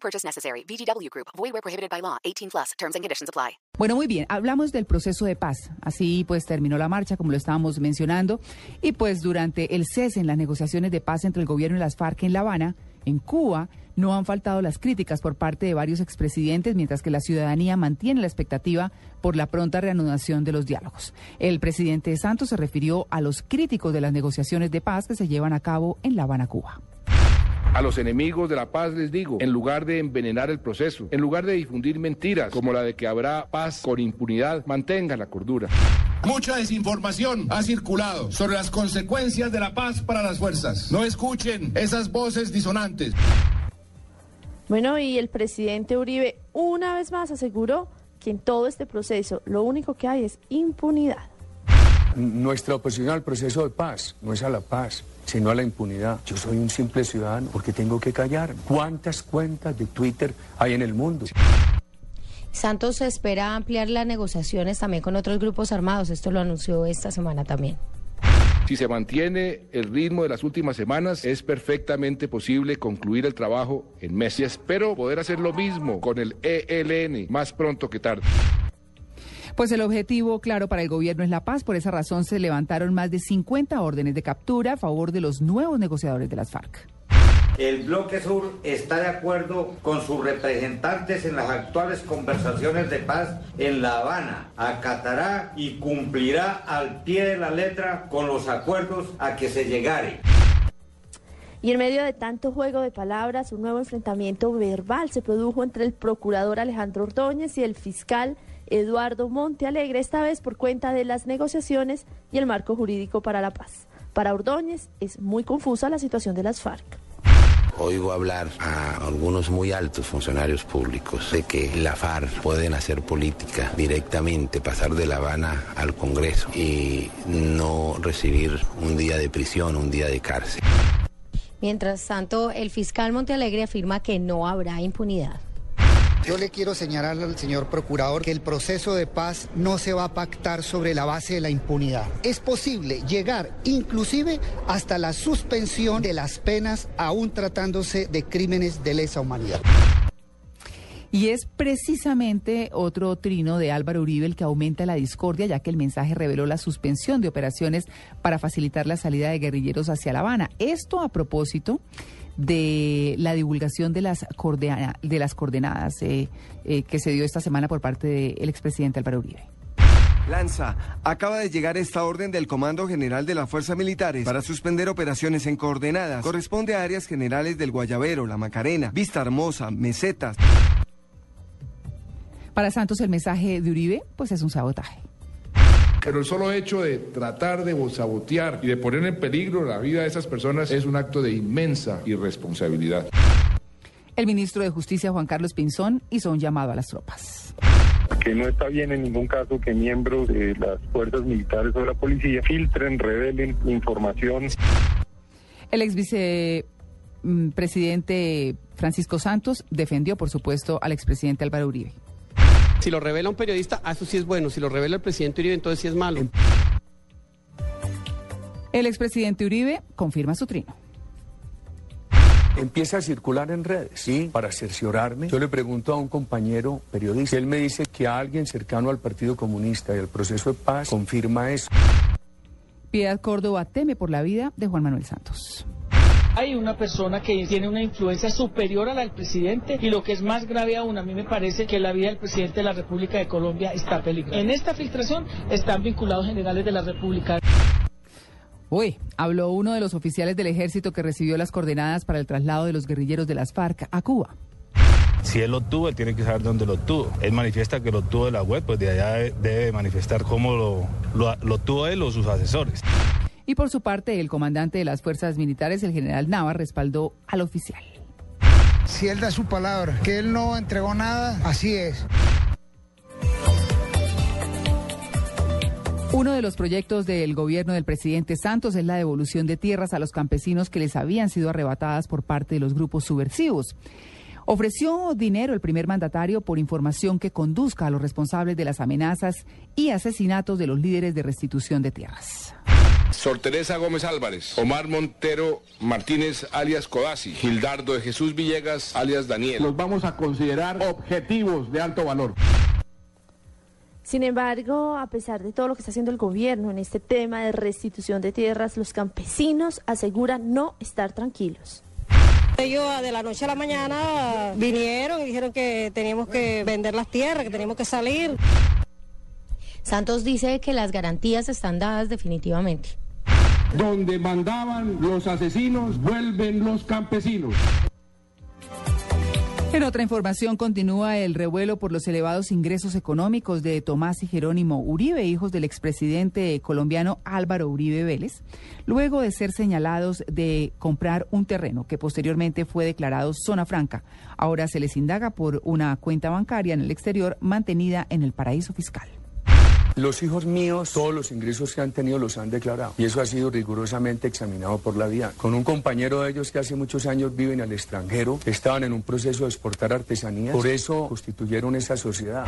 Purchase necessary. VGW Group. Void where prohibited by law. 18 plus. Terms and conditions apply. Bueno, muy bien. Hablamos del proceso de paz. Así pues terminó la marcha, como lo estábamos mencionando. Y pues durante el cese en las negociaciones de paz entre el gobierno y las FARC en La Habana, en Cuba, no han faltado las críticas por parte de varios expresidentes, mientras que la ciudadanía mantiene la expectativa por la pronta reanudación de los diálogos. El presidente Santos se refirió a los críticos de las negociaciones de paz que se llevan a cabo en La Habana, Cuba. A los enemigos de la paz les digo, en lugar de envenenar el proceso, en lugar de difundir mentiras como la de que habrá paz con impunidad, mantengan la cordura. Mucha desinformación ha circulado sobre las consecuencias de la paz para las fuerzas. No escuchen esas voces disonantes. Bueno, y el presidente Uribe una vez más aseguró que en todo este proceso lo único que hay es impunidad. Nuestra oposición al proceso de paz no es a la paz, sino a la impunidad. Yo soy un simple ciudadano porque tengo que callar. ¿Cuántas cuentas de Twitter hay en el mundo? Santos espera ampliar las negociaciones también con otros grupos armados. Esto lo anunció esta semana también. Si se mantiene el ritmo de las últimas semanas, es perfectamente posible concluir el trabajo en meses. Y espero poder hacer lo mismo con el ELN más pronto que tarde. Pues el objetivo, claro, para el gobierno es la paz. Por esa razón se levantaron más de 50 órdenes de captura a favor de los nuevos negociadores de las FARC. El bloque sur está de acuerdo con sus representantes en las actuales conversaciones de paz en La Habana. Acatará y cumplirá al pie de la letra con los acuerdos a que se llegare. Y en medio de tanto juego de palabras, un nuevo enfrentamiento verbal se produjo entre el procurador Alejandro Ordóñez y el fiscal Eduardo Montealegre, esta vez por cuenta de las negociaciones y el marco jurídico para la paz. Para Ordóñez es muy confusa la situación de las FARC. Oigo hablar a algunos muy altos funcionarios públicos de que la FARC pueden hacer política directamente, pasar de La Habana al Congreso y no recibir un día de prisión, un día de cárcel. Mientras tanto, el fiscal Montealegre afirma que no habrá impunidad. Yo le quiero señalar al señor procurador que el proceso de paz no se va a pactar sobre la base de la impunidad. Es posible llegar inclusive hasta la suspensión de las penas aún tratándose de crímenes de lesa humanidad. Y es precisamente otro trino de Álvaro Uribe el que aumenta la discordia, ya que el mensaje reveló la suspensión de operaciones para facilitar la salida de guerrilleros hacia La Habana. Esto a propósito de la divulgación de las, de coordenadas eh, eh, que se dio esta semana por parte del expresidente Álvaro Uribe. Lanza, acaba de llegar esta orden del Comando General de las Fuerzas Militares para suspender operaciones en coordenadas. Corresponde a áreas generales del Guayabero, La Macarena, Vista Hermosa, Mesetas. Para Santos el mensaje de Uribe pues es un sabotaje. Pero el solo hecho de tratar de sabotear y de poner en peligro la vida de esas personas es un acto de inmensa irresponsabilidad. El ministro de Justicia, Juan Carlos Pinzón, hizo un llamado a las tropas. Que no está bien en ningún caso que miembros de las fuerzas militares o de la policía filtren, revelen información. El ex vicepresidente Francisco Santos defendió, por supuesto, al expresidente Álvaro Uribe. Si lo revela un periodista, eso sí es bueno. Si lo revela el presidente Uribe, entonces sí es malo. El expresidente Uribe confirma su trino. Empieza a circular en redes, ¿sí? Para cerciorarme. Yo le pregunto a un compañero periodista, él me dice que alguien cercano al Partido Comunista y al proceso de paz confirma eso. Piedad Córdoba teme por la vida de Juan Manuel Santos hay una persona que tiene una influencia superior a la del presidente y lo que es más grave aún, a mí me parece que la vida del presidente de la República de Colombia está peligrosa. En esta filtración están vinculados generales de la República. Uy, habló uno de los oficiales del ejército que recibió las coordenadas para el traslado de los guerrilleros de las FARC a Cuba. Si él lo tuvo, él tiene que saber dónde lo tuvo. Él manifiesta que lo tuvo de la web, pues de allá debe manifestar cómo lo, lo, lo tuvo él o sus asesores. Y por su parte, el comandante de las fuerzas militares, el general Nava, respaldó al oficial. Si él da su palabra, que él no entregó nada, así es. Uno de los proyectos del gobierno del presidente Santos es la devolución de tierras a los campesinos que les habían sido arrebatadas por parte de los grupos subversivos. Ofreció dinero el primer mandatario por información que conduzca a los responsables de las amenazas y asesinatos de los líderes de restitución de tierras. Sor Teresa Gómez Álvarez, Omar Montero Martínez alias Codazzi, Gildardo de Jesús Villegas alias Daniel. Los vamos a considerar objetivos de alto valor. Sin embargo, a pesar de todo lo que está haciendo el gobierno en este tema de restitución de tierras, los campesinos aseguran no estar tranquilos. Ellos de la noche a la mañana vinieron y dijeron que teníamos que vender las tierras, que teníamos que salir. Santos dice que las garantías están dadas definitivamente. Donde mandaban los asesinos, vuelven los campesinos. En otra información continúa el revuelo por los elevados ingresos económicos de Tomás y Jerónimo Uribe, hijos del expresidente colombiano Álvaro Uribe Vélez, luego de ser señalados de comprar un terreno que posteriormente fue declarado zona franca. Ahora se les indaga por una cuenta bancaria en el exterior mantenida en el paraíso fiscal. Los hijos míos, todos los ingresos que han tenido los han declarado. Y eso ha sido rigurosamente examinado por la DIAN. Con un compañero de ellos que hace muchos años vive en el extranjero, estaban en un proceso de exportar artesanías. Por eso constituyeron esa sociedad.